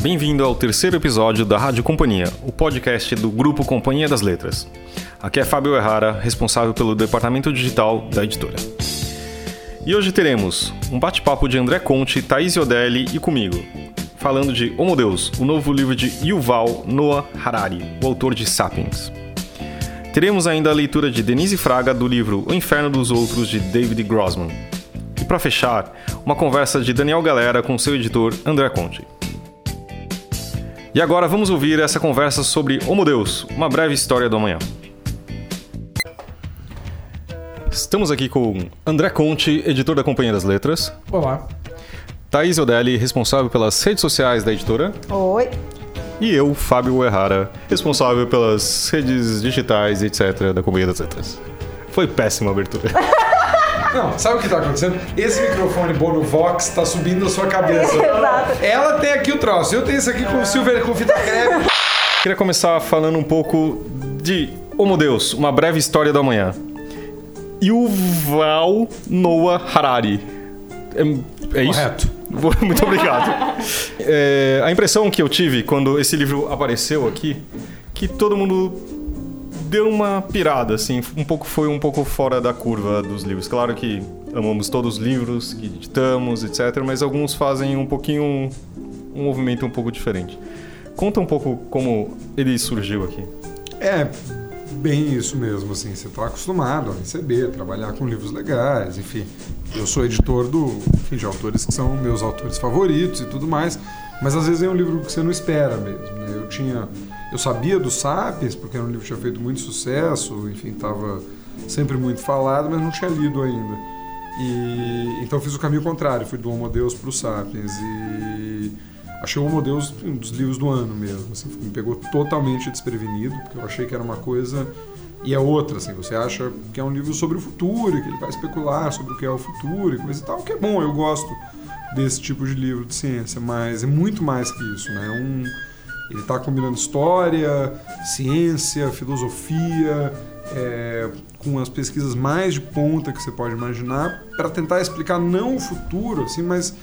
Bem-vindo ao terceiro episódio da Rádio Companhia, o podcast do Grupo Companhia das Letras. Aqui é Fábio Errara, responsável pelo departamento digital da editora. E hoje teremos um bate-papo de André Conte, Thaís Odelli e comigo, falando de Homo Deus, o novo livro de Yuval Noah Harari, o autor de Sapiens. Teremos ainda a leitura de Denise Fraga do livro O Inferno dos Outros de David Grossman. E para fechar, uma conversa de Daniel Galera com seu editor André Conte. E agora vamos ouvir essa conversa sobre Homo Deus, uma breve história do amanhã. Estamos aqui com André Conte, editor da Companhia das Letras. Olá. Thaís Odelli, responsável pelas redes sociais da editora. Oi. E eu, Fábio Errara, responsável pelas redes digitais, etc., da Companhia das Letras. Foi péssima a abertura. Não, sabe o que está acontecendo? Esse microfone Bono Vox está subindo na sua cabeça. Exato. Ela tem aqui o troço, eu tenho esse aqui com silver com fita crepe. Queria começar falando um pouco de Homo Deus, uma breve história do amanhã. Yuval Noah Harari. É, é isso? Correto. Muito obrigado. É, a impressão que eu tive quando esse livro apareceu aqui, que todo mundo deu uma pirada, assim, um pouco foi um pouco fora da curva dos livros. Claro que amamos todos os livros que editamos, etc, mas alguns fazem um pouquinho um, movimento um pouco diferente. Conta um pouco como ele surgiu aqui. É, bem isso mesmo, assim, você está acostumado a receber, trabalhar com livros legais, enfim. Eu sou editor do, enfim, de autores que são meus autores favoritos e tudo mais, mas às vezes é um livro que você não espera mesmo, né? Eu tinha, eu sabia do Sapiens, porque era um livro que tinha feito muito sucesso, enfim, estava sempre muito falado, mas não tinha lido ainda. E então fiz o caminho contrário, fui do Homo Deus para o Sapiens e achei o Homo Deus um dos livros do ano mesmo, assim, me pegou totalmente desprevenido, porque eu achei que era uma coisa e é outra, assim, você acha que é um livro sobre o futuro, que ele vai especular sobre o que é o futuro e coisa e tal, que é bom, eu gosto desse tipo de livro de ciência, mas é muito mais que isso, né? É um, ele está combinando história, ciência, filosofia, é, com as pesquisas mais de ponta que você pode imaginar, para tentar explicar não o futuro, assim, mas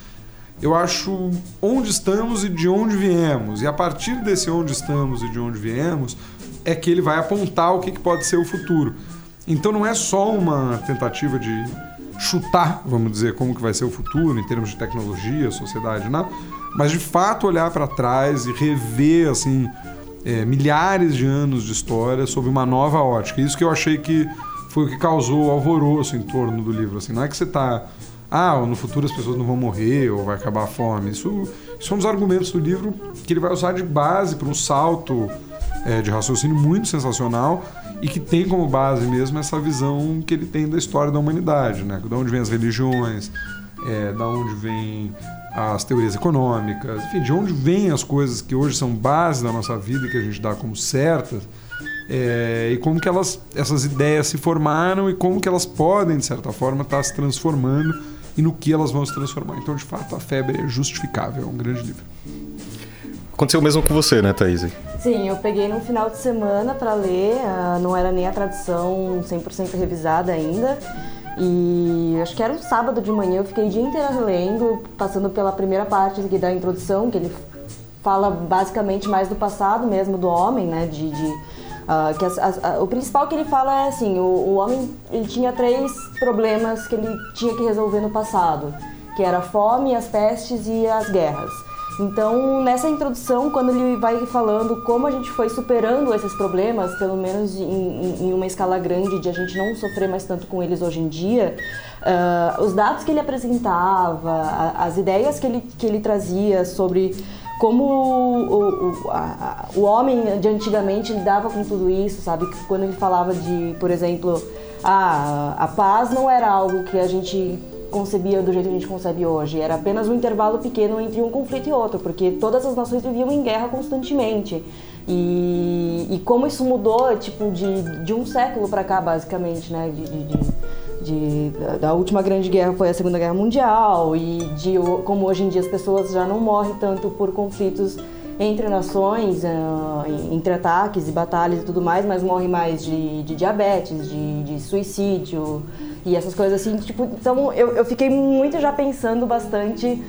eu acho onde estamos e de onde viemos. E a partir desse onde estamos e de onde viemos, é que ele vai apontar o que, que pode ser o futuro. Então não é só uma tentativa de chutar, vamos dizer, como que vai ser o futuro em termos de tecnologia, sociedade, nada, mas de fato olhar para trás e rever assim é, milhares de anos de história sob uma nova ótica. Isso que eu achei que foi o que causou alvoroço em torno do livro. Assim, não é que você está ah, no futuro as pessoas não vão morrer ou vai acabar a fome. Isso, isso são os argumentos do livro que ele vai usar de base para um salto é, de raciocínio muito sensacional e que tem como base mesmo essa visão que ele tem da história da humanidade, né? Da onde vêm as religiões, é, da onde vêm as teorias econômicas, enfim, de onde vêm as coisas que hoje são base da nossa vida e que a gente dá como certas, é, e como que elas, essas ideias se formaram e como que elas podem, de certa forma, estar se transformando e no que elas vão se transformar. Então, de fato, a febre é justificável, é um grande livro. Aconteceu o mesmo com você, né, Thaís? Sim, eu peguei num final de semana para ler, uh, não era nem a tradução 100% revisada ainda. E acho que era um sábado de manhã, eu fiquei o dia inteiro lendo, passando pela primeira parte da introdução, que ele fala basicamente mais do passado mesmo do homem, né? De, de uh, que as, as, o principal que ele fala é assim, o, o homem ele tinha três problemas que ele tinha que resolver no passado, que era a fome, as pestes e as guerras. Então, nessa introdução, quando ele vai falando como a gente foi superando esses problemas, pelo menos em, em uma escala grande, de a gente não sofrer mais tanto com eles hoje em dia, uh, os dados que ele apresentava, a, as ideias que ele, que ele trazia sobre como o, o, a, o homem de antigamente lidava com tudo isso, sabe? Quando ele falava de, por exemplo, ah, a paz não era algo que a gente concebia do jeito que a gente concebe hoje. Era apenas um intervalo pequeno entre um conflito e outro, porque todas as nações viviam em guerra constantemente. E, e como isso mudou, tipo, de, de um século para cá, basicamente, né? De, de, de, da última grande guerra foi a Segunda Guerra Mundial e de como hoje em dia as pessoas já não morrem tanto por conflitos entre nações, entre ataques e batalhas e tudo mais, mas morrem mais de, de diabetes, de, de suicídio, e essas coisas assim, tipo, então eu, eu fiquei muito já pensando bastante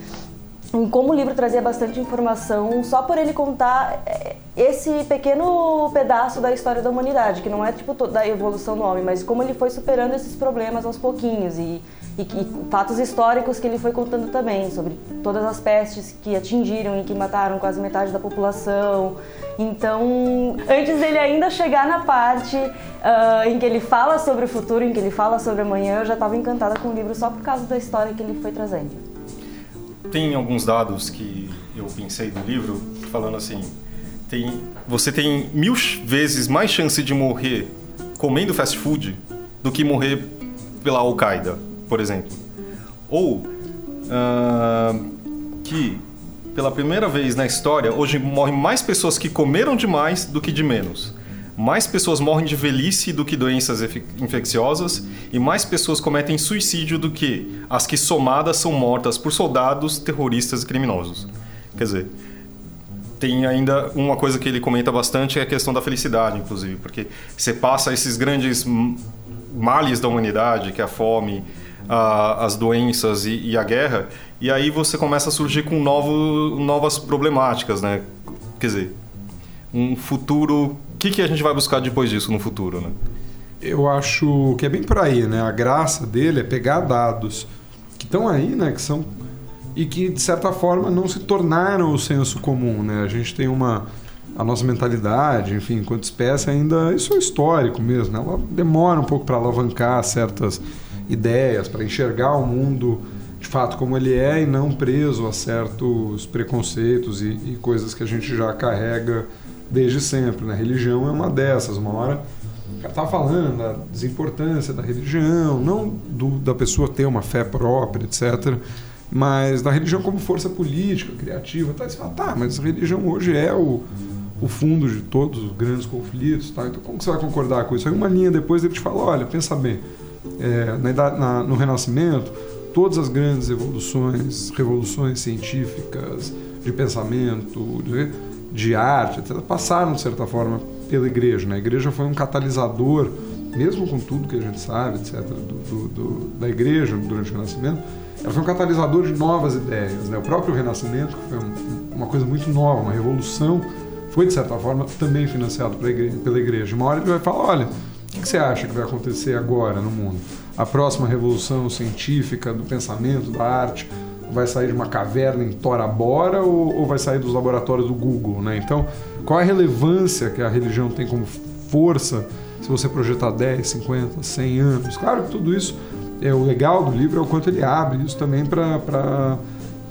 em como o livro trazia bastante informação só por ele contar é, esse pequeno pedaço da história da humanidade, que não é tipo da evolução do homem, mas como ele foi superando esses problemas aos pouquinhos. E, e, e, fatos históricos que ele foi contando também sobre todas as pestes que atingiram e que mataram quase metade da população. Então, antes dele ainda chegar na parte uh, em que ele fala sobre o futuro, em que ele fala sobre amanhã, eu já estava encantada com o livro só por causa da história que ele foi trazendo tem alguns dados que eu pensei do livro falando assim: tem, você tem mil vezes mais chance de morrer comendo fast food do que morrer pela Al-Qaeda, por exemplo. Ou uh, que pela primeira vez na história, hoje morrem mais pessoas que comeram demais do que de menos mais pessoas morrem de velhice do que doenças infecciosas e mais pessoas cometem suicídio do que as que somadas são mortas por soldados, terroristas e criminosos. Quer dizer, tem ainda uma coisa que ele comenta bastante é a questão da felicidade, inclusive, porque você passa esses grandes males da humanidade, que é a fome, a, as doenças e, e, a guerra, e aí você começa a surgir com novo, novas problemáticas, né? Quer dizer, um futuro o que, que a gente vai buscar depois disso no futuro, né? Eu acho que é bem por aí, né? A graça dele é pegar dados que estão aí, né? Que são e que de certa forma não se tornaram o senso comum, né? A gente tem uma a nossa mentalidade, enfim, enquanto espécie ainda isso é histórico mesmo, né? Ela demora um pouco para alavancar certas ideias, para enxergar o mundo de fato como ele é e não preso a certos preconceitos e, e coisas que a gente já carrega desde sempre. Né? Religião é uma dessas. Uma hora o cara estava falando da desimportância da religião, não do, da pessoa ter uma fé própria, etc., mas da religião como força política, criativa. Tá? Você fala, tá, mas a religião hoje é o, o fundo de todos os grandes conflitos. Tá? Então, como você vai concordar com isso? Aí, uma linha depois ele te fala: olha, pensa bem, é, na, na, no Renascimento, todas as grandes evoluções, revoluções científicas, de pensamento, de, de arte, etc., passaram, de certa forma, pela igreja. Né? A igreja foi um catalisador, mesmo com tudo que a gente sabe, etc., do, do, do, da igreja durante o Renascimento, ela foi um catalisador de novas ideias. Né? O próprio Renascimento, que foi um, uma coisa muito nova, uma revolução, foi, de certa forma, também financiado pela igreja. Uma hora ele vai falar, olha, o que você acha que vai acontecer agora no mundo? A próxima revolução científica, do pensamento, da arte, vai sair de uma caverna em Tora Bora ou, ou vai sair dos laboratórios do Google, né? Então, qual a relevância que a religião tem como força se você projetar 10, 50, 100 anos? Claro que tudo isso é o legal do livro é o quanto ele abre isso também para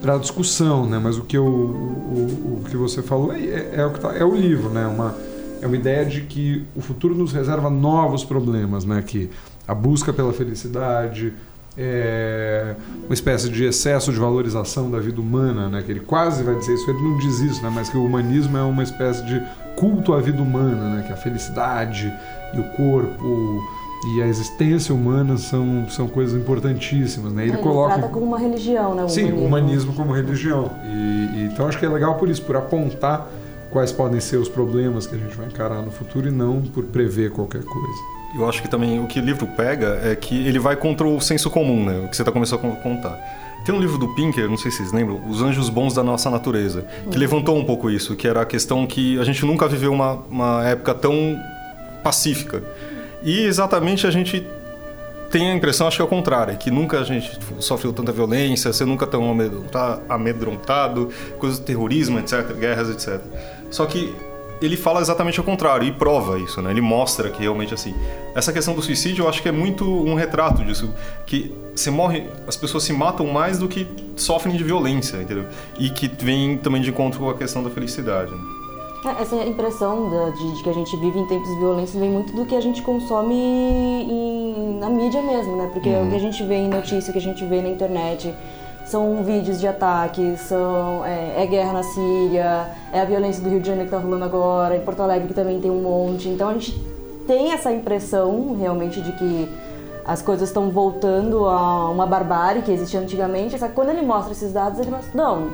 para discussão, né? Mas o que, eu, o, o que você falou é, é, é o que tá, é o livro, né? Uma é uma ideia de que o futuro nos reserva novos problemas, né? Que a busca pela felicidade, é, uma espécie de excesso de valorização da vida humana, né? que ele quase vai dizer isso, ele não diz isso, né? mas que o humanismo é uma espécie de culto à vida humana, né? que a felicidade e o corpo e a existência humana são, são coisas importantíssimas. Né? Ele, ele coloca trata como uma religião, né? O Sim, humanismo. humanismo como religião. E, e, então acho que é legal por isso, por apontar quais podem ser os problemas que a gente vai encarar no futuro e não por prever qualquer coisa eu acho que também o que o livro pega é que ele vai contra o senso comum, né? O que você está começando a contar. Tem um livro do Pinker, não sei se vocês lembram, Os Anjos Bons da Nossa Natureza, que uhum. levantou um pouco isso, que era a questão que a gente nunca viveu uma, uma época tão pacífica. E exatamente a gente tem a impressão, acho que é o contrário, que nunca a gente sofreu tanta violência, você nunca tão amedrontado, coisas de terrorismo, etc., guerras, etc. Só que ele fala exatamente o contrário e prova isso, né? Ele mostra que realmente assim. Essa questão do suicídio, eu acho que é muito um retrato disso, que você morre, as pessoas se matam mais do que sofrem de violência, entendeu? E que vem também de encontro com a questão da felicidade. Né? É, essa impressão de, de, que a gente vive em tempos de violência vem muito do que a gente consome em, na mídia mesmo, né? Porque uhum. o que a gente vê em notícia, o que a gente vê na internet, são vídeos de ataques, são, é, é, guerra na Síria, é a violência do Rio de Janeiro que está rolando agora, em Porto Alegre que também tem um monte. Então a gente tem essa impressão realmente de que as coisas estão voltando a uma barbárie que existia antigamente. Só que quando ele mostra esses dados, ele mostra, não,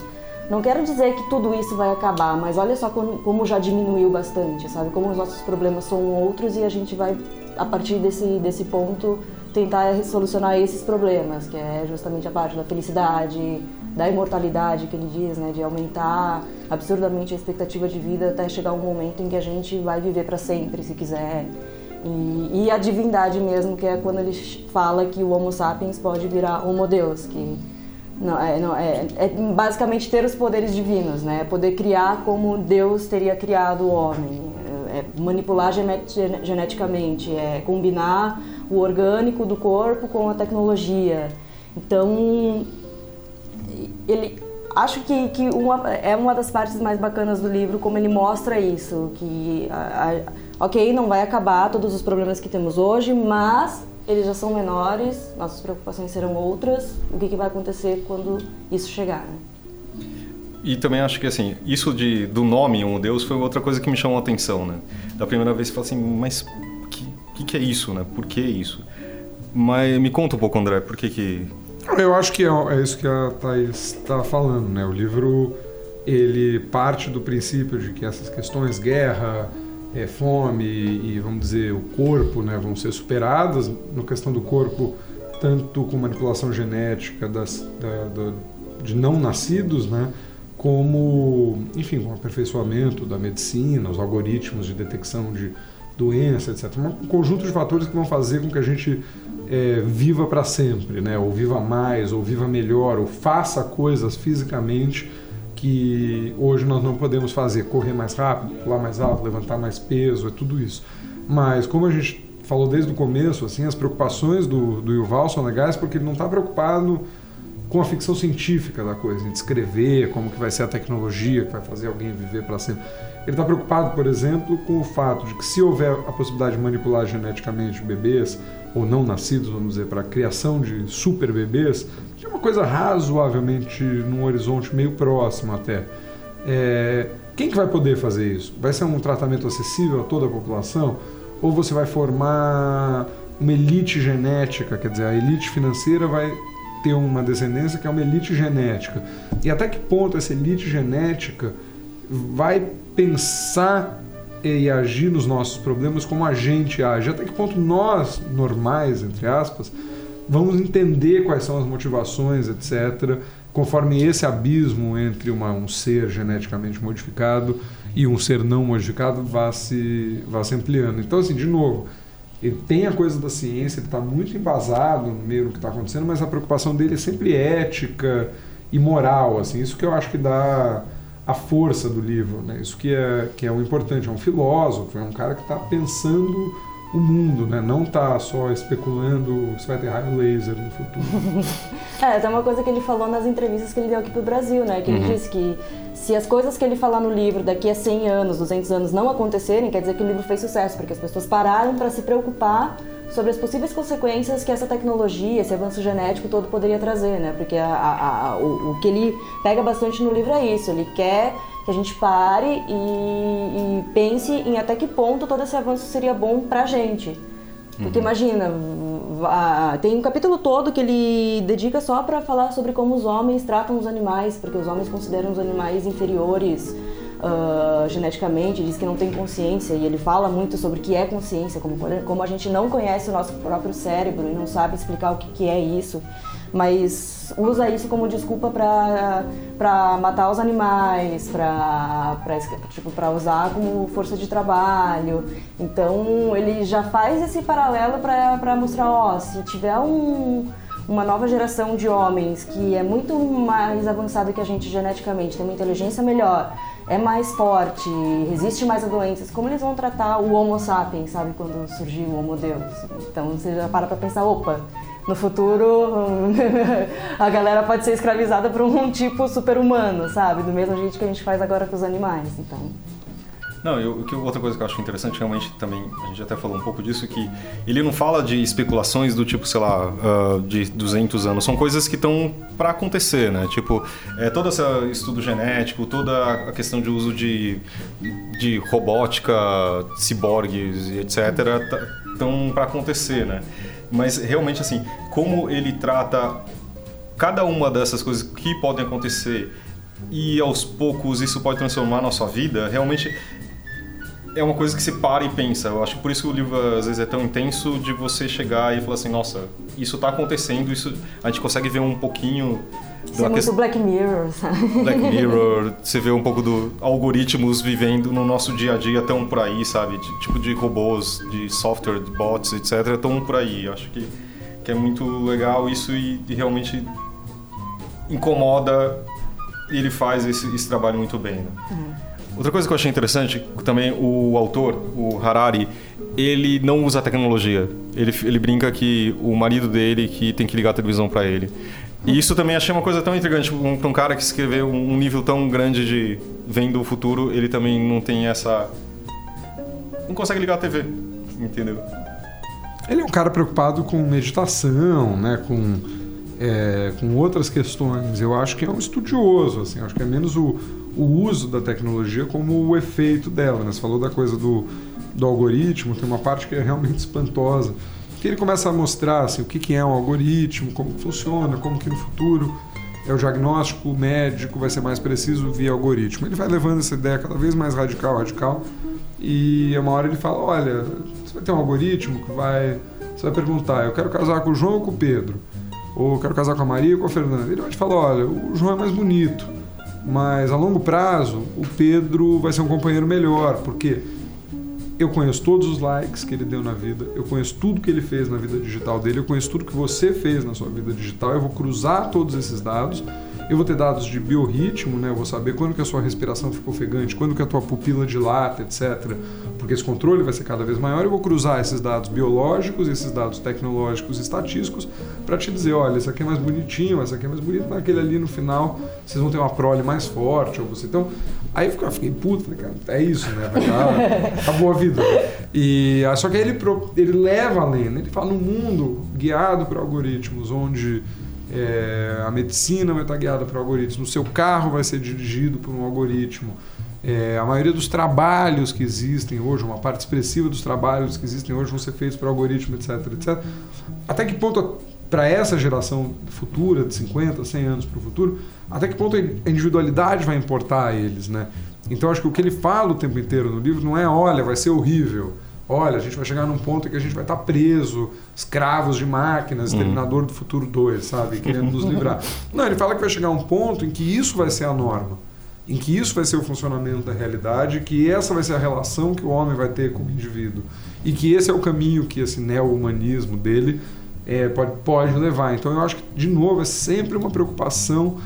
não quero dizer que tudo isso vai acabar, mas olha só como, como já diminuiu bastante, sabe? Como os nossos problemas são outros e a gente vai, a partir desse, desse ponto, tentar solucionar esses problemas, que é justamente a parte da felicidade, da imortalidade que ele diz, né, de aumentar absurdamente a expectativa de vida até chegar um momento em que a gente vai viver para sempre, se quiser. E, e, a divindade mesmo, que é quando ele fala que o Homo sapiens pode virar Homo Deus, que não, é, não, é, é basicamente ter os poderes divinos, né? Poder criar como Deus teria criado o homem, é, é manipular geneticamente, é combinar o orgânico do corpo com a tecnologia. Então, ele acho que, que uma, é uma das partes mais bacanas do livro como ele mostra isso que a, a, ok não vai acabar todos os problemas que temos hoje mas eles já são menores nossas preocupações serão outras o que, que vai acontecer quando isso chegar né? E também acho que assim, isso de, do nome um Deus foi outra coisa que me chamou a atenção, né? Da primeira vez você fala assim, mas que, que, é isso, né? Por que isso? Mas me conta um pouco, André, por que que... Eu acho que é, é isso que a Thais está falando, né? O livro, ele parte do princípio de que essas questões, guerra, é, fome e, vamos dizer, o corpo, né? Vão ser superadas. No questão do corpo, tanto com manipulação genética das, da, da, de não nascidos, né? como, enfim, com o aperfeiçoamento da medicina, os algoritmos de detecção de doença, etc. Um conjunto de fatores que vão fazer com que a gente é, viva para sempre, né? ou viva mais, ou viva melhor, ou faça coisas fisicamente que hoje nós não podemos fazer, correr mais rápido, pular mais alto, levantar mais peso, é tudo isso. Mas como a gente falou desde o começo, assim, as preocupações do, do Yuval são legais porque ele não está preocupado com a ficção científica da coisa, em descrever como que vai ser a tecnologia que vai fazer alguém viver para sempre. Ele está preocupado, por exemplo, com o fato de que se houver a possibilidade de manipular geneticamente bebês ou não nascidos, vamos dizer, para a criação de super bebês, que é uma coisa razoavelmente num horizonte meio próximo até. É, quem que vai poder fazer isso? Vai ser um tratamento acessível a toda a população? Ou você vai formar uma elite genética, quer dizer, a elite financeira vai ter uma descendência que é uma elite genética. E até que ponto essa elite genética vai pensar e agir nos nossos problemas como a gente age? Até que ponto nós, normais, entre aspas, vamos entender quais são as motivações, etc., conforme esse abismo entre uma, um ser geneticamente modificado e um ser não modificado vá se, vá se ampliando. Então, assim, de novo, ele tem a coisa da ciência, ele está muito embasado no meio do que está acontecendo, mas a preocupação dele é sempre ética e moral, assim, isso que eu acho que dá a força do livro, né? Isso que é que é o importante, é um filósofo, é um cara que está pensando o mundo, né? Não tá só especulando se vai ter raio laser no futuro. é, tem uma coisa que ele falou nas entrevistas que ele deu aqui pro Brasil, né? Que uhum. ele disse que se as coisas que ele falar no livro daqui a 100 anos, 200 anos não acontecerem, quer dizer que o livro fez sucesso, porque as pessoas pararam para se preocupar sobre as possíveis consequências que essa tecnologia, esse avanço genético todo poderia trazer, né? Porque a, a, a, o, o que ele pega bastante no livro é isso, ele quer que a gente pare e, e pense em até que ponto todo esse avanço seria bom pra gente. Porque uhum. imagina, tem um capítulo todo que ele dedica só para falar sobre como os homens tratam os animais, porque os homens consideram os animais inferiores uh, geneticamente, diz que não tem consciência, e ele fala muito sobre o que é consciência, como, como a gente não conhece o nosso próprio cérebro e não sabe explicar o que, que é isso mas usa isso como desculpa para matar os animais, para tipo, usar como força de trabalho. Então ele já faz esse paralelo para mostrar, ó, se tiver um, uma nova geração de homens que é muito mais avançada que a gente geneticamente, tem uma inteligência melhor, é mais forte, resiste mais a doenças, como eles vão tratar o Homo sapiens, sabe, quando surgiu o Homo Deus? Então você já para para pensar, opa, no futuro a galera pode ser escravizada por um tipo super-humano, sabe? Do mesmo jeito que a gente faz agora com os animais, então... Não, eu, que outra coisa que eu acho interessante realmente também, a gente até falou um pouco disso, que ele não fala de especulações do tipo, sei lá, uh, de 200 anos, são coisas que estão para acontecer, né? Tipo, é, todo esse estudo genético, toda a questão de uso de, de robótica, ciborgues etc, estão para acontecer, né? Mas realmente, assim, como ele trata cada uma dessas coisas que podem acontecer e aos poucos isso pode transformar a nossa vida, realmente é uma coisa que você para e pensa. Eu acho que por isso que o livro às vezes é tão intenso de você chegar e falar assim, nossa, isso está acontecendo, isso a gente consegue ver um pouquinho Isso é muito Black Mirror, sabe? Black Mirror, você vê um pouco do algoritmos vivendo no nosso dia a dia tão por aí, sabe? De, tipo de robôs, de software, de bots, etc. Tão por aí. Acho que, que é muito legal isso e, e realmente incomoda e ele faz esse, esse trabalho muito bem. Né? Uhum. Outra coisa que eu achei interessante, também o autor, o Harari, ele não usa tecnologia. Ele, ele brinca que o marido dele que tem que ligar a televisão para ele. E isso também achei uma coisa tão intrigante um, para um cara que escreveu um nível tão grande de vendo o futuro, ele também não tem essa não consegue ligar a TV, entendeu? Ele é um cara preocupado com meditação, né, com é, com outras questões. Eu acho que é um estudioso, assim, acho que é menos o, o uso da tecnologia como o efeito dela. Né? Você falou da coisa do, do algoritmo, tem uma parte que é realmente espantosa, que ele começa a mostrar assim, o que, que é um algoritmo, como funciona, como que no futuro é o diagnóstico médico vai ser mais preciso via algoritmo. Ele vai levando essa ideia cada vez mais radical, radical, e uma hora ele fala, olha, você vai ter um algoritmo que vai... Você vai perguntar, eu quero casar com o João ou com o Pedro? ou quero casar com a Maria ou com a Fernanda. Ele vai te falar, olha, o João é mais bonito, mas a longo prazo o Pedro vai ser um companheiro melhor, porque eu conheço todos os likes que ele deu na vida, eu conheço tudo que ele fez na vida digital dele, eu conheço tudo que você fez na sua vida digital, eu vou cruzar todos esses dados eu vou ter dados de biorritmo, né? Eu vou saber quando que a sua respiração ficou ofegante, quando que a tua pupila dilata, etc. Porque esse controle vai ser cada vez maior. Eu vou cruzar esses dados biológicos, esses dados tecnológicos e estatísticos para te dizer, olha, esse aqui é mais bonitinho, esse aqui é mais bonito, naquele ali no final vocês vão ter uma prole mais forte ou você. Então, aí eu fiquei puto, falei, cara, é isso, né? Acabou a vida. E só que aí ele ele leva além, né? Ele fala no mundo guiado por algoritmos onde é, a medicina vai estar guiada por algoritmos, o seu carro vai ser dirigido por um algoritmo. É, a maioria dos trabalhos que existem hoje, uma parte expressiva dos trabalhos que existem hoje vão ser feitos por algoritmo, etc, etc. Até que ponto, para essa geração futura, de 50, 100 anos para o futuro, até que ponto a individualidade vai importar a eles, né? Então, acho que o que ele fala o tempo inteiro no livro não é, olha, vai ser horrível, olha, a gente vai chegar num ponto em que a gente vai estar preso, escravos de máquinas, uhum. Exterminador do Futuro 2, sabe? Querendo nos livrar. Não, ele fala que vai chegar um ponto em que isso vai ser a norma, em que isso vai ser o funcionamento da realidade, que essa vai ser a relação que o homem vai ter com o indivíduo. E que esse é o caminho que esse neo-humanismo dele é, pode, pode levar. Então eu acho que, de novo, é sempre uma preocupação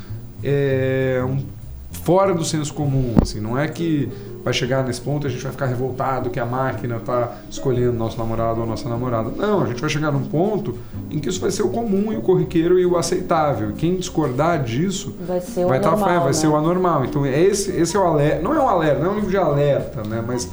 é, um, fora do senso comum. Assim, não é que vai chegar nesse ponto e a gente vai ficar revoltado que a máquina está escolhendo nosso namorado ou nossa namorada. Não, a gente vai chegar num ponto em que isso vai ser o comum e o corriqueiro e o aceitável. E quem discordar disso vai ser o vai tá, vai né? ser o anormal. Então esse, esse é o alerta. Não é um alerta, não é um livro de alerta, né? Mas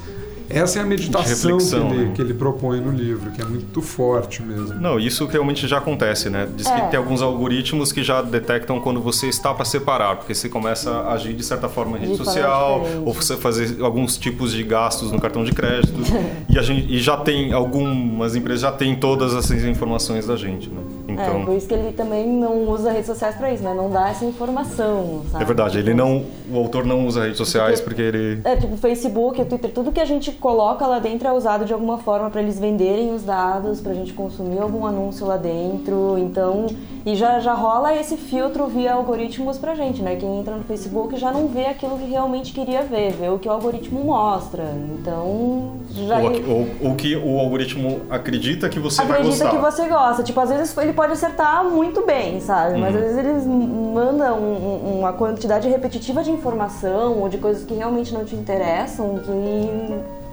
essa é a meditação que ele, né? que ele, propõe no livro, que é muito forte mesmo. Não, isso realmente já acontece, né? Diz é. que tem alguns algoritmos que já detectam quando você está para separar, porque você começa a agir de certa forma em rede de social, ou você fazer alguns tipos de gastos no cartão de crédito. e, a gente, e já tem, algumas empresas já têm todas essas informações da gente, né? Então, é, por isso que ele também não usa redes sociais para isso, né? Não dá essa informação, sabe? É verdade, ele não, o autor não usa redes sociais porque, porque ele... É, tipo, Facebook, Twitter, tudo que a gente coloca lá dentro é usado de alguma forma para eles venderem os dados, para a gente consumir algum anúncio lá dentro. Então, e já, já rola esse filtro via algoritmos pra gente, né? Quem entra no Facebook já não vê aquilo que realmente queria ver, vê o que o algoritmo mostra. Então, já. Ou, o que o algoritmo acredita que você acredita vai gostar. Acredita que você gosta. Tipo, às vezes ele pode acertar muito bem, sabe? Mas uhum. às vezes eles mandam um, uma quantidade repetitiva de informação ou de coisas que realmente não te interessam que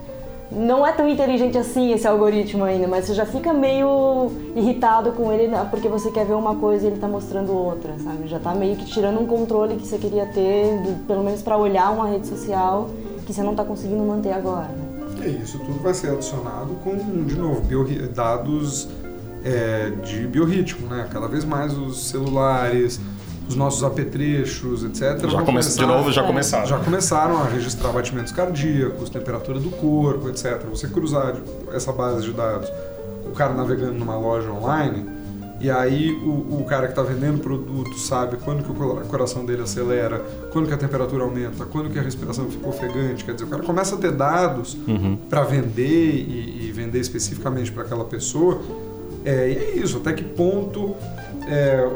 não é tão inteligente assim esse algoritmo ainda, mas você já fica meio irritado com ele né, porque você quer ver uma coisa e ele está mostrando outra, sabe? Já está meio que tirando um controle que você queria ter, pelo menos para olhar uma rede social que você não está conseguindo manter agora. Né? É isso, tudo vai ser adicionado com, de novo, dados é, de biorritmo, né? Cada vez mais os celulares, os nossos apetrechos, etc. Já começa, de novo, já começaram. Já começaram a registrar batimentos cardíacos, temperatura do corpo, etc. Você cruzar essa base de dados, o cara navegando numa loja online, e aí o, o cara que está vendendo produto sabe quando que o coração dele acelera, quando que a temperatura aumenta, quando que a respiração fica ofegante. Quer dizer, o cara começa a ter dados uhum. para vender e, e, vender especificamente para aquela pessoa. É, e é isso, até que ponto é,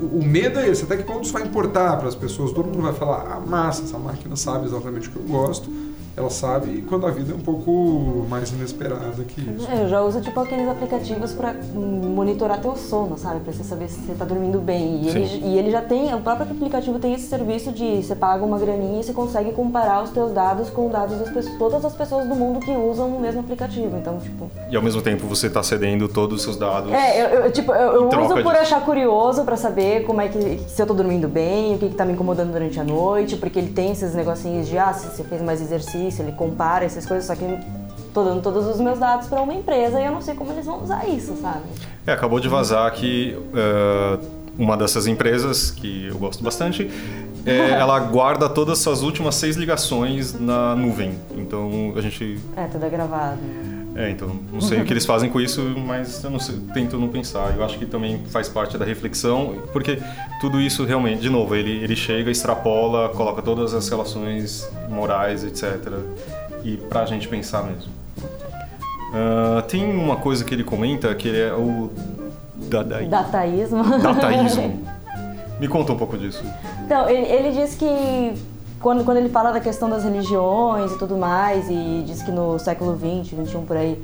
o, medo é esse, até que ponto isso vai importar para as pessoas? Todo mundo vai falar, ah, massa, essa máquina sabe exatamente o que eu gosto ela sabe quando a vida é um pouco mais inesperada que isso. É, eu já uso tipo aqueles aplicativos para monitorar teu sono, sabe? Para você saber se você está dormindo bem. E ele, e ele, já tem, o próprio aplicativo tem esse serviço de você paga uma graninha e você consegue comparar os teus dados com dados das pessoas, todas as pessoas do mundo que usam o mesmo aplicativo. Então, tipo. E ao mesmo tempo você está cedendo todos os seus dados. É, eu, eu tipo, eu, eu uso por disso. achar curioso para saber como é que se eu estou dormindo bem, o que, está me incomodando durante a noite, porque ele tem esses negocinhos de ah, se você fez mais exercício isso, ele compara essas coisas, só que tô dando todos os meus dados para uma empresa e eu não sei como eles vão usar isso, sabe? É, acabou de vazar que uh, uma dessas empresas, que eu gosto bastante, é, ela guarda todas as suas últimas seis ligações na nuvem. Então a gente. É, tudo é gravado. É, então não sei o que eles fazem com isso, mas eu não sei, tento não pensar. Eu acho que também faz parte da reflexão, porque tudo isso realmente, de novo, ele, ele chega, extrapola, coloca todas as relações morais, etc. E pra gente pensar mesmo. Uh, tem uma coisa que ele comenta que é o dadaísmo. Dataísmo. Dataísmo. Me conta um pouco disso. Então, ele, ele diz que quando, quando ele fala da questão das religiões e tudo mais, e diz que no século XX, XXI por aí,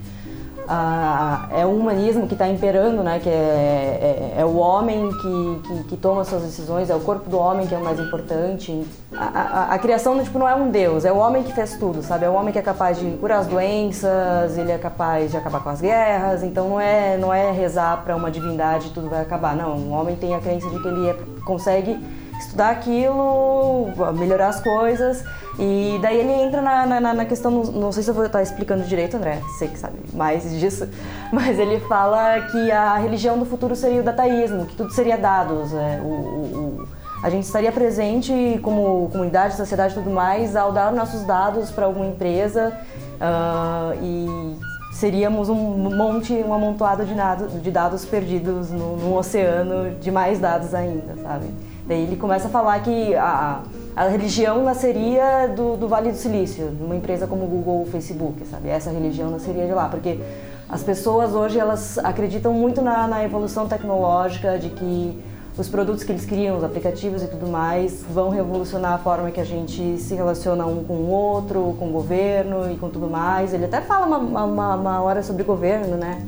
ah, é o humanismo que está imperando, né? Que é, é, é o homem que, que, que, toma suas decisões, é o corpo do homem que é o mais importante. A, a, a, criação tipo, não é um Deus, é o homem que fez tudo, sabe? É o homem que é capaz de curar as doenças, ele é capaz de acabar com as guerras. Então não é, não é rezar para uma divindade e tudo vai acabar. Não, o homem tem a crença de que ele é, consegue estudar aquilo, melhorar as coisas. E daí ele entra na, na, na questão, não sei se eu vou estar explicando direito, André, sei que sabe mais disso, mas ele fala que a religião do futuro seria o dataísmo, que tudo seria dados. É, o, o, a gente estaria presente como comunidade, sociedade e tudo mais ao dar nossos dados para alguma empresa uh, e seríamos um monte, um amontoado de, nado, de dados perdidos num oceano de mais dados ainda, sabe? Daí ele começa a falar que a, a religião nasceria do, do Vale do Silício, numa empresa como Google ou Facebook, sabe? Essa religião nasceria de lá, porque as pessoas hoje elas acreditam muito na, na evolução tecnológica, de que os produtos que eles criam, os aplicativos e tudo mais, vão revolucionar a forma que a gente se relaciona um com o outro, com o governo e com tudo mais. Ele até fala uma, uma, uma hora sobre governo, né?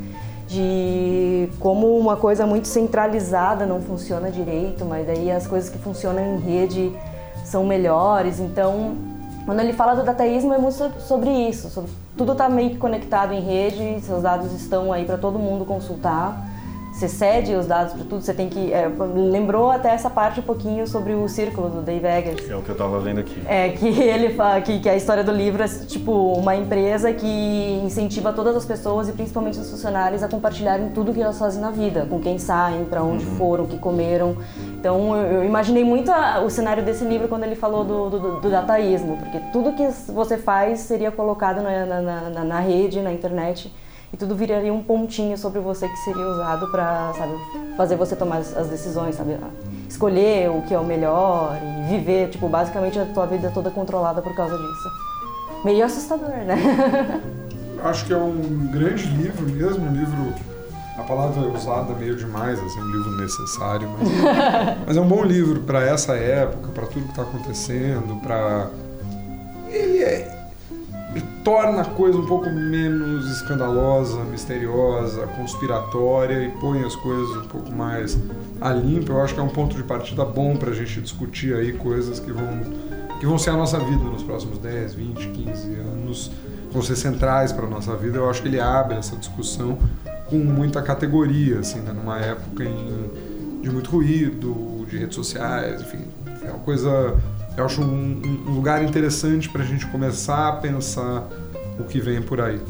De como uma coisa muito centralizada não funciona direito, mas daí as coisas que funcionam em rede são melhores. Então, quando ele fala do dataísmo é muito sobre isso, sobre, tudo está meio que conectado em rede, seus dados estão aí para todo mundo consultar você cede os dados para tudo, você tem que. É, lembrou até essa parte um pouquinho sobre o círculo do Dave Eggers. É o que eu estava vendo aqui. É, que ele fala que, que a história do livro é tipo uma empresa que incentiva todas as pessoas e principalmente os funcionários a compartilharem tudo que elas fazem na vida, com quem saem, para onde uhum. foram, o que comeram. Então eu, eu imaginei muito a, o cenário desse livro quando ele falou do, do, do, dataísmo, porque tudo que você faz seria colocado na, na, na, na rede, na internet e tudo viraria um pontinho sobre você que seria usado para, sabe, fazer você tomar as decisões, sabe, escolher o que é o melhor e viver, tipo, basicamente a tua vida toda controlada por causa disso. Meio assustador, né? Acho que é um grande livro mesmo, um livro a palavra é usada meio demais, assim, um livro necessário, mas, mas é um bom livro para essa época, para tudo que está acontecendo, para ele é torna a coisa um pouco menos escandalosa, misteriosa, conspiratória e põe as coisas um pouco mais a limpo. Eu acho que é um ponto de partida bom para a gente discutir aí coisas que vão, que vão ser a nossa vida nos próximos 10, 20, 15 anos, vão ser centrais para a nossa vida. Eu acho que ele abre essa discussão com muita categoria, assim, né? numa época em, de muito ruído, de redes sociais, enfim, é uma coisa eu acho um, um lugar interessante para a gente começar a pensar o que vem por aí.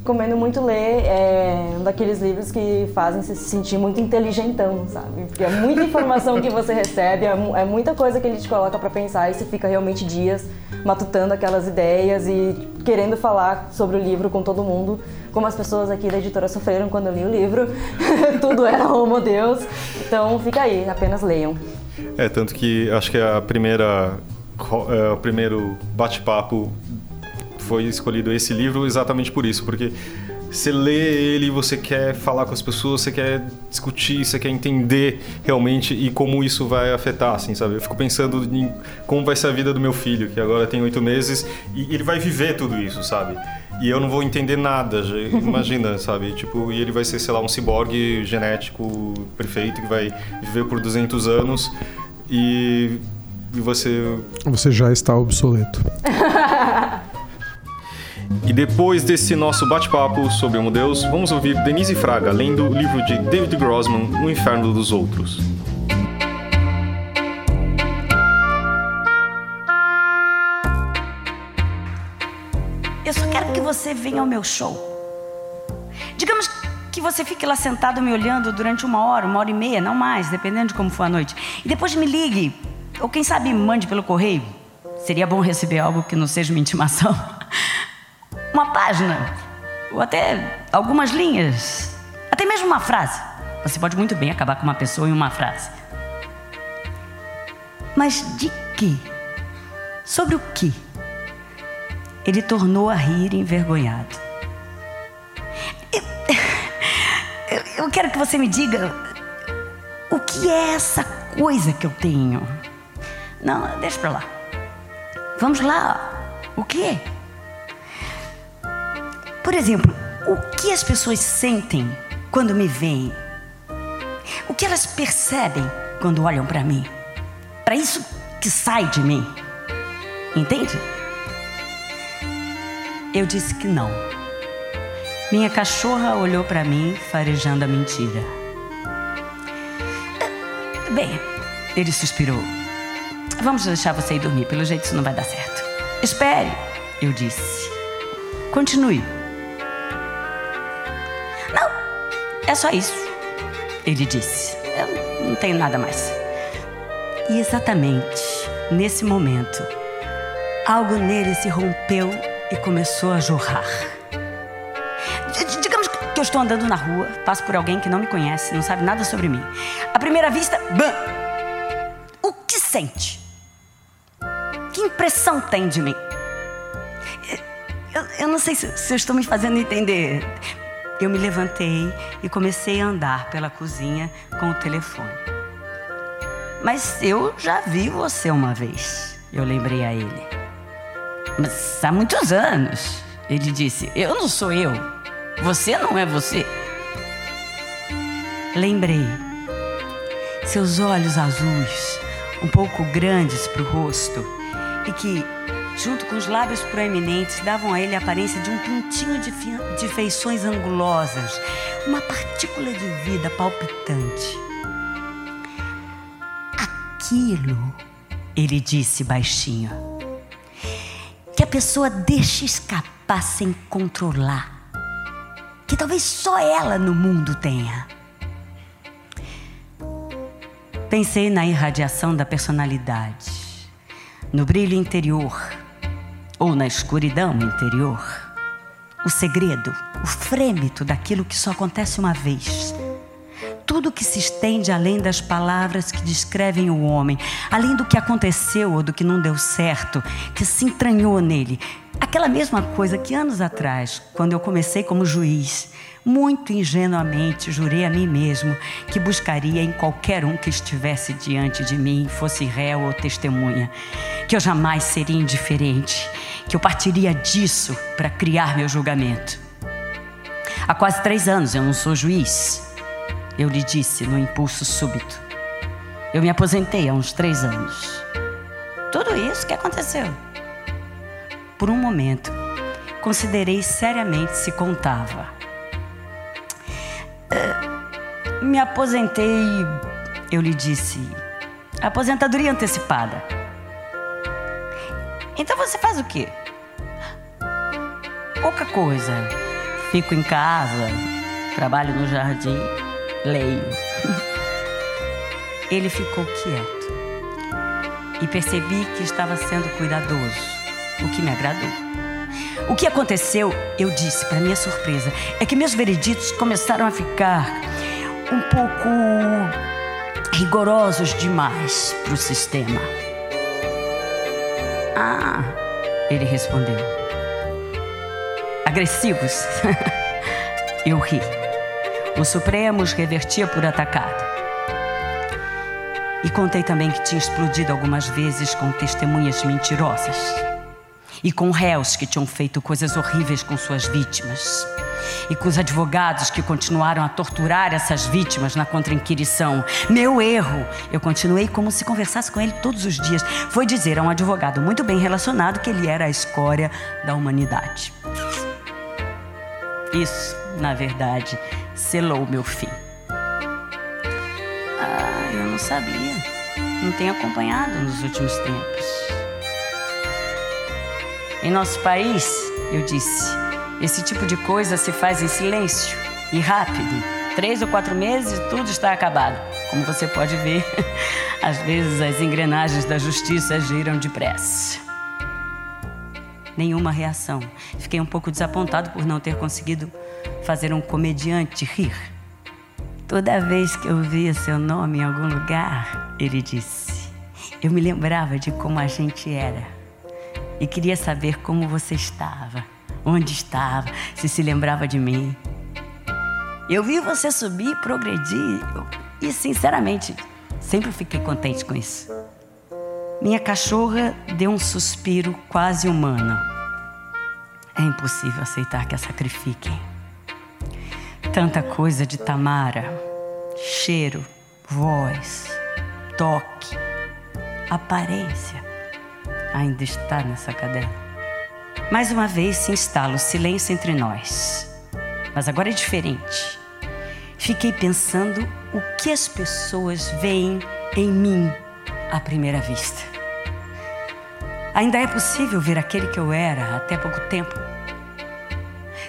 Recomendo muito ler, é um daqueles livros que fazem se sentir muito inteligentão, sabe? Porque é muita informação que você recebe, é, é muita coisa que ele te coloca para pensar e você fica realmente dias matutando aquelas ideias e querendo falar sobre o livro com todo mundo, como as pessoas aqui da editora sofreram quando eu li o livro. Tudo era homo Deus. Então fica aí, apenas leiam. É, tanto que acho que a primeira, é, o primeiro bate-papo foi escolhido esse livro exatamente por isso, porque você lê ele, você quer falar com as pessoas, você quer discutir, você quer entender realmente e como isso vai afetar, assim, sabe? Eu fico pensando em como vai ser a vida do meu filho, que agora tem oito meses, e ele vai viver tudo isso, sabe? E eu não vou entender nada, imagina, sabe? Tipo, e ele vai ser, sei lá, um ciborgue genético perfeito que vai viver por 200 anos e, e você... Você já está obsoleto. E depois desse nosso bate-papo sobre Homo Deus, vamos ouvir Denise Fraga lendo o livro de David Grossman, O Inferno dos Outros. Eu só quero que você venha ao meu show. Digamos que você fique lá sentado me olhando durante uma hora, uma hora e meia, não mais, dependendo de como for a noite. E depois me ligue, ou quem sabe mande pelo correio. Seria bom receber algo que não seja uma intimação. uma página, ou até algumas linhas, até mesmo uma frase. Você pode muito bem acabar com uma pessoa em uma frase. Mas de que? Sobre o que? Ele tornou a rir envergonhado. Eu, eu quero que você me diga o que é essa coisa que eu tenho. Não, deixa pra lá. Vamos lá. O que? Por exemplo, o que as pessoas sentem quando me veem? O que elas percebem quando olham para mim? Para isso que sai de mim. Entende? Eu disse que não. Minha cachorra olhou para mim, farejando a mentira. Bem, ele suspirou. Vamos deixar você ir dormir, pelo jeito isso não vai dar certo. Espere, eu disse. Continue. É só isso, ele disse. Eu não tenho nada mais. E exatamente nesse momento, algo nele se rompeu e começou a jorrar. D digamos que eu estou andando na rua, passo por alguém que não me conhece, não sabe nada sobre mim. À primeira vista, bam! O que sente? Que impressão tem de mim? Eu, eu não sei se, se eu estou me fazendo entender. Eu me levantei e comecei a andar pela cozinha com o telefone. Mas eu já vi você uma vez, eu lembrei a ele. Mas há muitos anos, ele disse: Eu não sou eu, você não é você. Lembrei. Seus olhos azuis, um pouco grandes para o rosto, e que junto com os lábios proeminentes, davam a ele a aparência de um pintinho de, de feições angulosas, uma partícula de vida palpitante. Aquilo, ele disse baixinho, que a pessoa deixa escapar sem controlar, que talvez só ela no mundo tenha. Pensei na irradiação da personalidade, no brilho interior ou na escuridão interior. O segredo, o frêmito daquilo que só acontece uma vez. Tudo que se estende além das palavras que descrevem o homem, além do que aconteceu ou do que não deu certo, que se entranhou nele. Aquela mesma coisa que anos atrás, quando eu comecei como juiz, muito ingenuamente jurei a mim mesmo que buscaria em qualquer um que estivesse diante de mim, fosse réu ou testemunha, que eu jamais seria indiferente, que eu partiria disso para criar meu julgamento. Há quase três anos eu não sou juiz, eu lhe disse no impulso súbito. Eu me aposentei há uns três anos. Tudo isso que aconteceu. Por um momento, considerei seriamente se contava me aposentei, eu lhe disse, aposentadoria antecipada. Então você faz o quê? Pouca coisa. Fico em casa, trabalho no jardim, leio. Ele ficou quieto e percebi que estava sendo cuidadoso, o que me agradou. O que aconteceu, eu disse, para minha surpresa, é que meus vereditos começaram a ficar um pouco rigorosos demais para o sistema. Ah, ele respondeu. Agressivos? Eu ri. O Supremos revertia por atacado. E contei também que tinha explodido algumas vezes com testemunhas mentirosas e com réus que tinham feito coisas horríveis com suas vítimas e com os advogados que continuaram a torturar essas vítimas na contra-inquirição. Meu erro, eu continuei como se conversasse com ele todos os dias, foi dizer a um advogado muito bem relacionado que ele era a escória da humanidade. Isso, na verdade, selou meu fim. Ah, eu não sabia. Não tenho acompanhado nos últimos tempos. Em nosso país, eu disse, esse tipo de coisa se faz em silêncio e rápido. Três ou quatro meses e tudo está acabado. Como você pode ver, às vezes as engrenagens da justiça giram depressa. Nenhuma reação. Fiquei um pouco desapontado por não ter conseguido fazer um comediante rir. Toda vez que eu via seu nome em algum lugar, ele disse, eu me lembrava de como a gente era e queria saber como você estava, onde estava, se se lembrava de mim. Eu vi você subir progredir e, sinceramente, sempre fiquei contente com isso. Minha cachorra deu um suspiro quase humano. É impossível aceitar que a sacrifiquem. Tanta coisa de Tamara: cheiro, voz, toque, aparência ainda está nessa cadela. Mais uma vez se instala o silêncio entre nós. Mas agora é diferente. Fiquei pensando o que as pessoas veem em mim à primeira vista. Ainda é possível ver aquele que eu era até pouco tempo?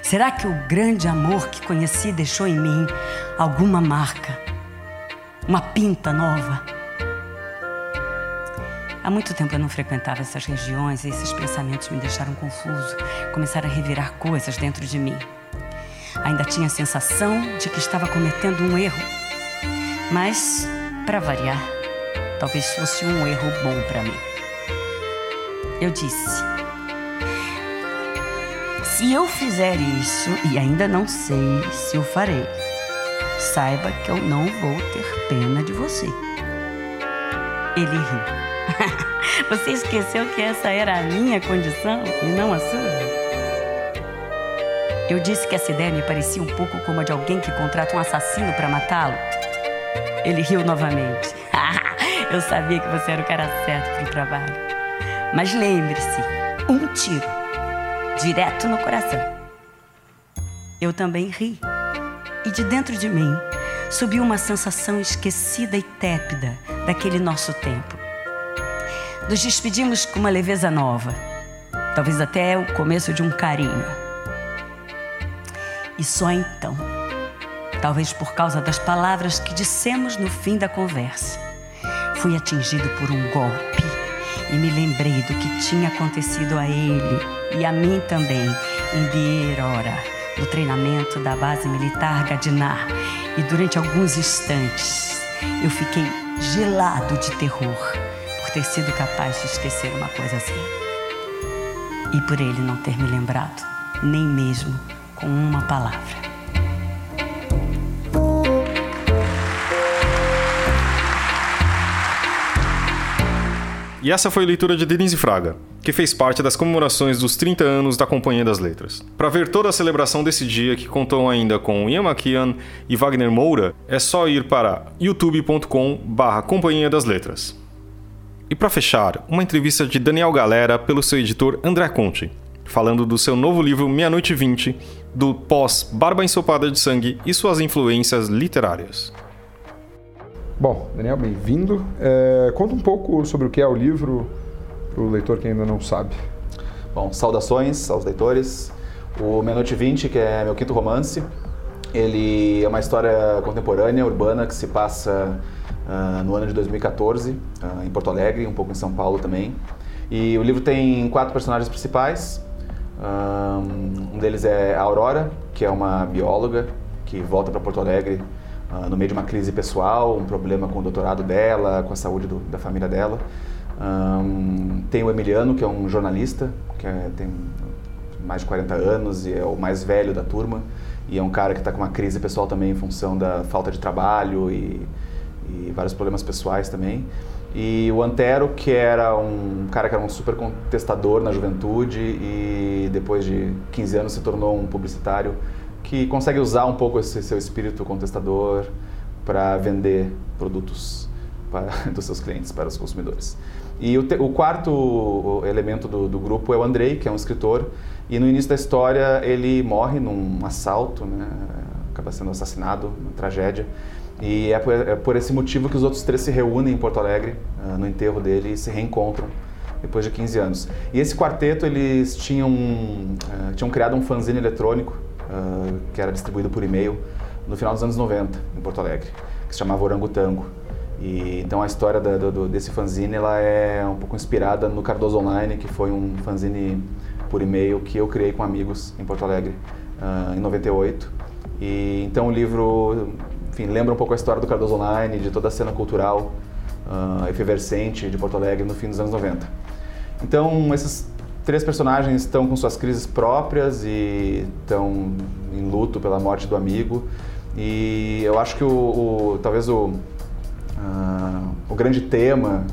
Será que o grande amor que conheci deixou em mim alguma marca? Uma pinta nova? Há muito tempo eu não frequentava essas regiões e esses pensamentos me deixaram confuso. Começaram a revirar coisas dentro de mim. Ainda tinha a sensação de que estava cometendo um erro. Mas, para variar, talvez fosse um erro bom para mim. Eu disse: Se eu fizer isso, e ainda não sei se o farei, saiba que eu não vou ter pena de você. Ele riu. Você esqueceu que essa era a minha condição e não a sua? Eu disse que essa ideia me parecia um pouco como a de alguém que contrata um assassino para matá-lo. Ele riu novamente. Eu sabia que você era o cara certo para o trabalho. Mas lembre-se: um tiro, direto no coração. Eu também ri. E de dentro de mim subiu uma sensação esquecida e tépida daquele nosso tempo. Nos despedimos com uma leveza nova, talvez até o começo de um carinho. E só então, talvez por causa das palavras que dissemos no fim da conversa, fui atingido por um golpe e me lembrei do que tinha acontecido a ele e a mim também em Bierora, no treinamento da base militar Gadinar. E durante alguns instantes eu fiquei gelado de terror ter sido capaz de esquecer uma coisa assim. E por ele não ter me lembrado, nem mesmo com uma palavra. E essa foi a leitura de Denise Fraga, que fez parte das comemorações dos 30 anos da Companhia das Letras. Para ver toda a celebração desse dia, que contou ainda com Ian McKeon e Wagner Moura, é só ir para youtube.com/barra Companhia das Letras. E para fechar, uma entrevista de Daniel Galera pelo seu editor André Conte, falando do seu novo livro Meia Noite 20, do pós Barba Ensopada de Sangue e suas influências literárias. Bom, Daniel, bem-vindo. É, conta um pouco sobre o que é o livro para o leitor que ainda não sabe. Bom, saudações aos leitores. O Meia Noite 20, que é meu quinto romance, ele é uma história contemporânea, urbana, que se passa uh, no ano de 2014, uh, ah, em Porto Alegre, um pouco em São Paulo também. E o livro tem quatro personagens principais. Ah, um deles é a Aurora, que é uma bióloga que volta para Porto Alegre uh, no meio de uma crise pessoal, um problema com o doutorado dela, com a saúde do, da família dela. Um, tem o Emiliano, que é um jornalista, que é, tem mais de 40 anos e é o mais velho da turma e é um cara que está com uma crise pessoal também em função da falta de trabalho e, e vários problemas pessoais também. E o Antero, que era um cara que era um super contestador na juventude e depois de 15 anos se tornou um publicitário que consegue usar um pouco esse seu espírito contestador para vender produtos para, dos seus clientes, para os consumidores. E o, te, o quarto elemento do, do, grupo é o Andrei, que é um escritor, e no início da história ele morre num assalto, né? acaba sendo assassinado, uma tragédia. E é por, é por, esse motivo que os outros três se reúnem em Porto Alegre, uh, no enterro dele, e se reencontram depois de 15 anos. E esse quarteto, eles tinham, uh, tinham criado um fanzine eletrônico, uh, que era distribuído por e-mail, no final dos anos 90, em Porto Alegre, que se chamava Orangotango. E, então a história da, do, desse fanzine ela é um pouco inspirada no Cardoso Online, que foi um fanzine por e-mail que eu criei com amigos em Porto Alegre em 98. E então o livro enfim, lembra um pouco a história do Cardoso Online, de toda a cena cultural uh, efervescente de Porto Alegre no fim dos anos 90. Então, esses três personagens estão com suas crises próprias e estão em luto pela morte do amigo. E eu acho que o, o talvez o, uh, o grande tema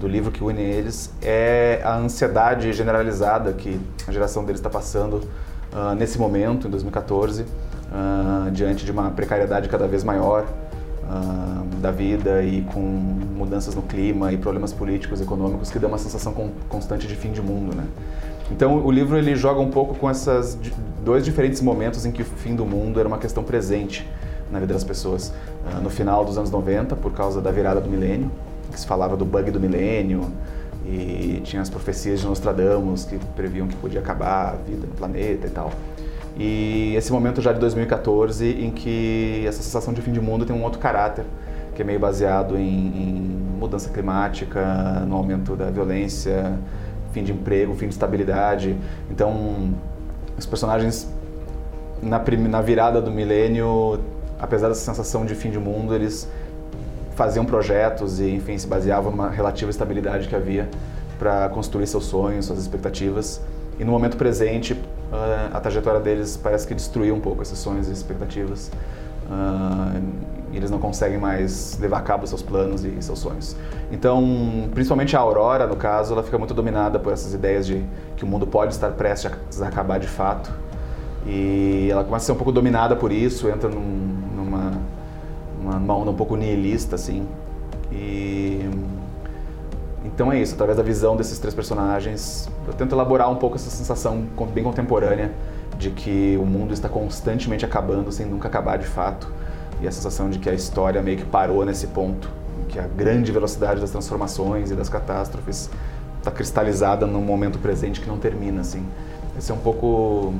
do livro que une eles é a ansiedade generalizada que a geração deles está passando uh, nesse momento, em 2014 uh, diante de uma precariedade cada vez maior uh, da vida e com mudanças no clima e problemas políticos, econômicos que dão uma sensação constante de fim de mundo, né? Então o livro ele joga um pouco com esses dois diferentes momentos em que o fim do mundo era uma questão presente na vida das pessoas. Uh, no final dos anos 90, por causa da virada do milênio, que se falava do bug do milênio, e tinha as profecias de Nostradamus que previam que podia acabar a vida no planeta e tal. E esse momento já de 2014, em que essa sensação de fim de mundo tem um outro caráter, que é meio baseado em, em mudança climática, no aumento da violência, fim de emprego, fim de estabilidade. Então, os personagens na, na virada do milênio, apesar dessa sensação de fim de mundo, eles faziam projetos e, enfim, se baseavam numa relativa estabilidade que havia para construir seus sonhos, suas expectativas. E no momento presente, uh, a trajetória deles parece que destruiu um pouco esses sonhos e expectativas. Uh, eles não conseguem mais levar a cabo seus planos e seus sonhos. Então, principalmente a Aurora, no caso, ela fica muito dominada por essas ideias de que o mundo pode estar prestes a acabar de fato. E ela começa a ser um pouco dominada por isso, entra num, numa, numa onda um pouco nihilista, assim. E então é isso, através da visão desses três personagens, eu tento elaborar um pouco essa sensação bem contemporânea de que o mundo está constantemente acabando sem nunca acabar de fato. E a sensação de que a história meio que parou nesse ponto, que a grande velocidade das transformações e das catástrofes está cristalizada no momento presente que não termina, assim. Essa é um pouco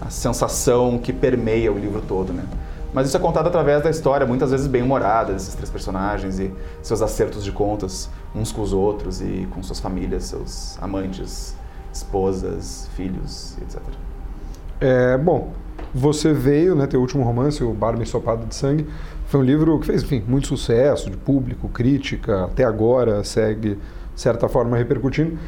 a sensação que permeia o livro todo, né? Mas isso é contado através da história, muitas vezes bem humorada, desses três personagens e seus acertos de contas uns com os outros e com suas famílias, seus amantes, esposas, filhos, etc. É, bom, você veio, né, teu último romance, o Barba Ensopada de Sangue, foi um livro que fez, enfim, muito sucesso de público, crítica, até agora segue, de certa forma, repercutindo.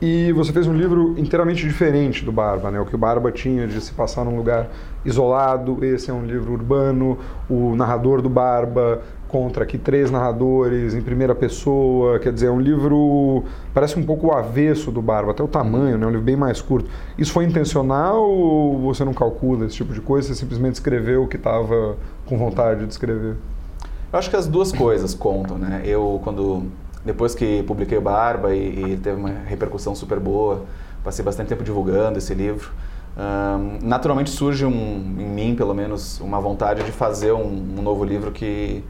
E você fez um livro inteiramente diferente do Barba, né? O que o Barba tinha de se passar num lugar isolado, esse é um livro urbano, o narrador do Barba contra aqui três narradores em primeira pessoa, quer dizer, é um livro parece um pouco o avesso do Barba, até o tamanho, né? Um livro bem mais curto. Isso foi intencional ou você não calcula esse tipo de coisa? Você simplesmente escreveu o que estava com vontade de escrever? Eu acho que as duas coisas contam, né? Eu quando depois que publiquei o Barba e, e, teve uma repercussão super boa, passei bastante tempo divulgando esse livro. Um, naturalmente surge um, em mim, pelo menos, uma vontade de fazer um, um, novo livro que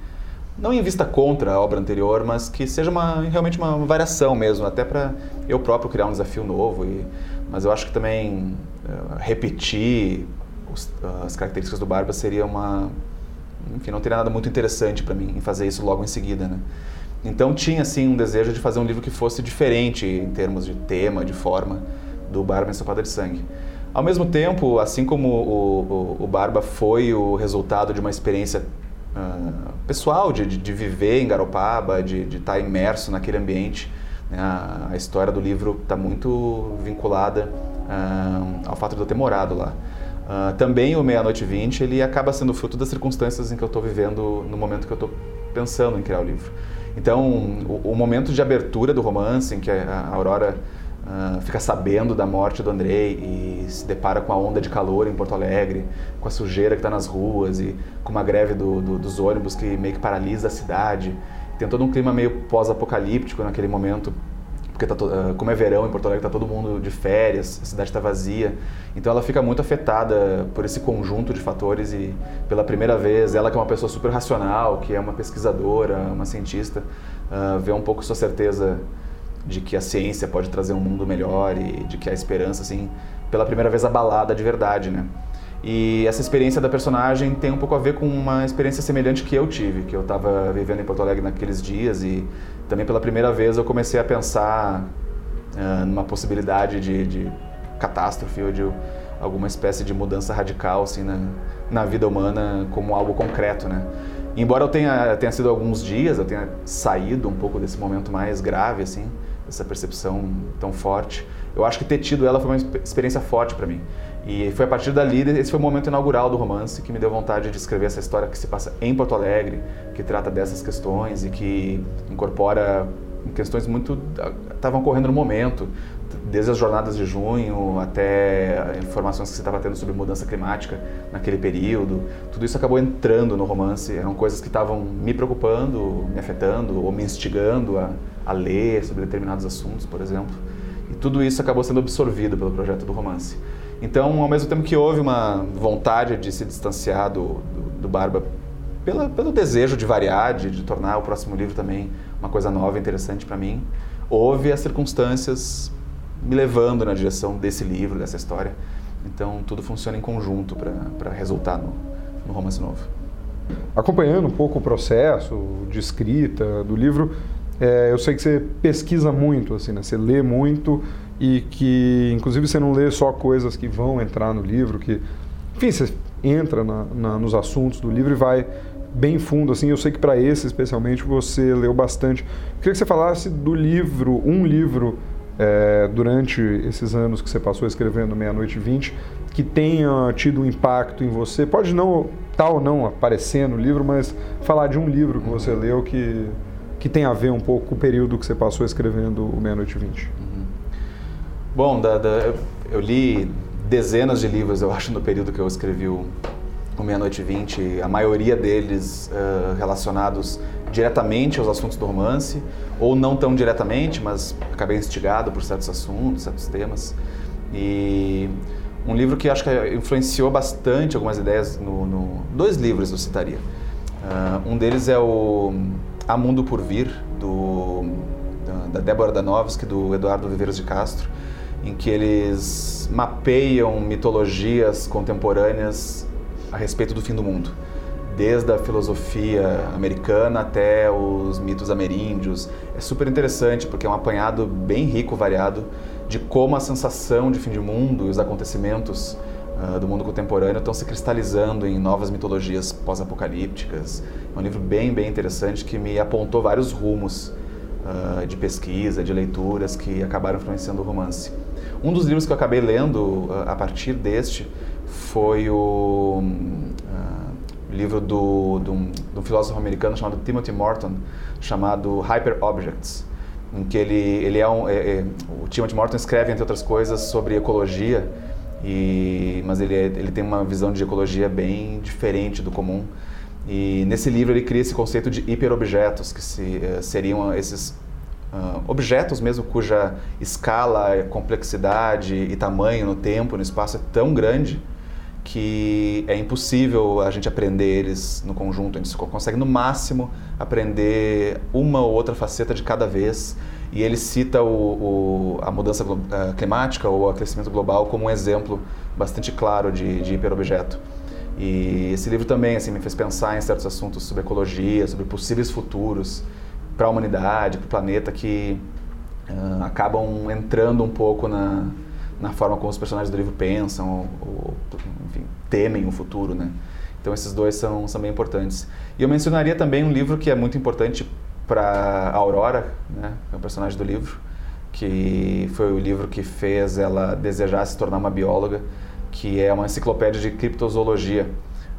não invista contra a obra anterior, mas que seja uma, realmente uma variação mesmo, até para eu próprio criar um desafio novo. E, mas eu acho que também uh, repetir os, as características do Barba seria uma, enfim, não teria nada muito interessante para mim em fazer isso logo em seguida, né? Então tinha assim um desejo de fazer um livro que fosse diferente em termos de tema, de forma, do Barba Ensopada de Sangue. Ao mesmo tempo, assim como o, o, o Barba foi o resultado de uma experiência uh, pessoal, de, de, viver em Garopaba, de, estar imerso naquele ambiente, né? a, a, história do livro está muito vinculada uh, ao fato de eu ter morado lá. Uh, também o Meia-Noite 20 ele acaba sendo fruto das circunstâncias em que eu estou vivendo no momento que eu estou pensando em criar o livro. Então, o, o, momento de abertura do romance, em que a Aurora uh, fica sabendo da morte do Andrei e se depara com a onda de calor em Porto Alegre, com a sujeira que está nas ruas e com uma greve do, do, dos ônibus que meio que paralisa a cidade. Tem todo um clima meio pós-apocalíptico naquele momento porque tá uh, como é verão em Porto Alegre, está todo mundo de férias, a cidade está vazia. Então ela fica muito afetada por esse conjunto de fatores e pela primeira vez, ela que é uma pessoa super racional, que é uma pesquisadora, uma cientista, uh, vê um pouco sua certeza de que a ciência pode trazer um mundo melhor e de que a esperança, assim, pela primeira vez abalada de verdade, né? E essa experiência da personagem tem um pouco a ver com uma experiência semelhante que eu tive, que eu estava vivendo em Porto Alegre naqueles dias e também pela primeira vez eu comecei a pensar uh, numa possibilidade de, de, catástrofe ou de alguma espécie de mudança radical assim na, na vida humana como algo concreto, né? Embora eu tenha, tenha sido alguns dias, eu tenha saído um pouco desse momento mais grave, assim, essa percepção tão forte, eu acho que ter tido ela foi uma experiência forte para mim. E foi a partir dali, esse foi o momento inaugural do romance que me deu vontade de escrever essa história que se passa em Porto Alegre, que trata dessas questões e que incorpora questões muito estavam correndo no momento, desde as jornadas de junho até informações que você estava tendo sobre mudança climática naquele período. Tudo isso acabou entrando no romance. Eram coisas que estavam me preocupando, me afetando ou me instigando a, a ler sobre determinados assuntos, por exemplo. E tudo isso acabou sendo absorvido pelo projeto do romance. Então, ao mesmo tempo que houve uma vontade de se distanciar do, do, do Barba pela, pelo desejo de variar, de, de, tornar o próximo livro também uma coisa nova interessante para mim, houve as circunstâncias me levando na direção desse livro, dessa história. Então, tudo funciona em conjunto para resultar no, no romance novo. Acompanhando um pouco o processo de escrita do livro, é, eu sei que você pesquisa muito, assim, né? Você lê muito e que, inclusive, você não lê só coisas que vão entrar no livro, que, enfim, você entra na, na, nos assuntos do livro e vai bem fundo, assim. Eu sei que para esse, especialmente, você leu bastante. Eu queria que você falasse do livro, um livro é, durante esses anos que você passou escrevendo Meia-Noite 20, que tenha tido um impacto em você. Pode não tal ou não aparecer no livro, mas falar de um livro que você leu que que tem a ver um pouco com o período que você passou escrevendo o Meia-Noite 20? Uhum. Bom, da, da, eu, li dezenas de livros, eu acho, no período que eu escrevi o, o Meia-Noite 20, a maioria deles uh, relacionados diretamente aos assuntos do romance, ou não tão diretamente, mas acabei instigado por certos assuntos, certos temas. E um livro que acho que influenciou bastante algumas ideias no, no dois livros eu citaria. Uh, um deles é o Há Mundo por Vir, do, da, da Débora Danovski, do Eduardo Viveiros de Castro, em que eles mapeiam mitologias contemporâneas a respeito do fim do mundo, desde a filosofia americana até os mitos ameríndios. É super interessante porque é um apanhado bem rico, variado, de como a sensação de fim de mundo e os acontecimentos uh, do mundo contemporâneo estão se cristalizando em novas mitologias pós-apocalípticas. É um livro bem, bem interessante que me apontou vários rumos uh, de pesquisa, de leituras que acabaram influenciando o romance. Um dos livros que eu acabei lendo uh, a partir deste foi o livro do, do, do, filósofo americano chamado Timothy Morton, chamado Hyper Objects, em que ele, ele é um... É, é, o Timothy Morton escreve, entre outras coisas, sobre ecologia e, mas ele, é, ele tem uma visão de ecologia bem diferente do comum. E nesse livro ele cria esse conceito de hiperobjetos, que se, uh, seriam esses uh, objetos mesmo cuja escala, complexidade e tamanho no tempo, no espaço é tão grande que é impossível a gente aprender eles no conjunto. A gente consegue no máximo aprender uma ou outra faceta de cada vez e ele cita o, o, a mudança climática ou o aquecimento global como um exemplo bastante claro de, de hiperobjeto. E esse livro também assim, me fez pensar em certos assuntos sobre ecologia, sobre possíveis futuros para a humanidade, para o planeta, que uh, acabam entrando um pouco na, na forma como os personagens do livro pensam, ou, ou enfim, temem o futuro. Né? Então esses dois são, são bem importantes. E eu mencionaria também um livro que é muito importante para Aurora, né, é o personagem do livro, que foi o livro que fez ela desejar se tornar uma bióloga, que é uma enciclopédia de criptozoologia.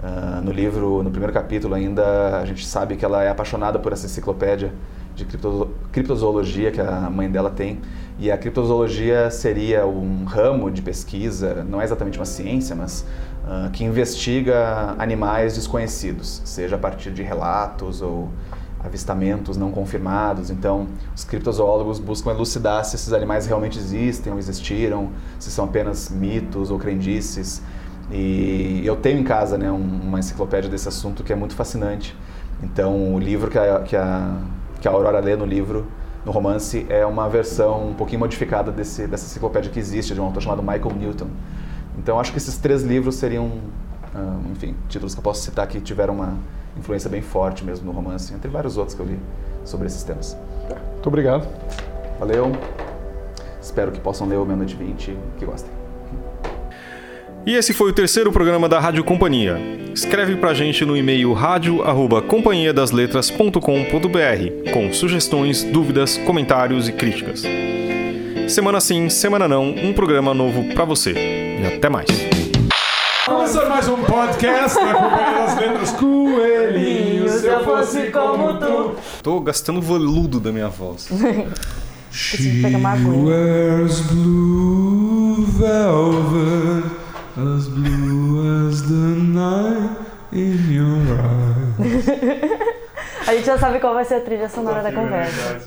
Uh, no livro, no primeiro capítulo ainda, a gente sabe que ela é apaixonada por essa enciclopédia de cripto, criptozoologia que a mãe dela tem. E a criptozoologia seria um ramo de pesquisa, não é exatamente uma ciência, mas uh, que investiga animais desconhecidos, seja a partir de relatos ou avistamentos não confirmados. Então, os criptozoólogos buscam elucidar se esses animais realmente existem ou existiram, se são apenas mitos ou crendices. E eu tenho em casa né, uma enciclopédia desse assunto que é muito fascinante. Então, o livro que a, que a, que a Aurora lê no livro, no romance, é uma versão um pouquinho modificada desse, dessa enciclopédia que existe, de um autor chamado Michael Newton. Então, acho que esses três livros seriam, uh, enfim, títulos que eu posso citar que tiveram uma influência bem forte mesmo no romance, entre vários outros que eu li sobre esses temas. Muito obrigado. Valeu. Espero que possam ler o Meia Noite 20 e que gostem. E esse foi o terceiro programa da Rádio Companhia. Escreve pra gente no e-mail radio@companhiadasletras.com.br com sugestões, dúvidas, comentários e críticas. Semana sim, semana não, um programa novo para você. E até mais. Começando mais um podcast da Companhia das Letras Coelhinho, se eu fosse como tu. Tô gastando o veludo da minha voz. Aguinha. wears blue velvet, as blue as the night in your eyes. A gente já sabe qual vai ser a trilha sonora da conversa.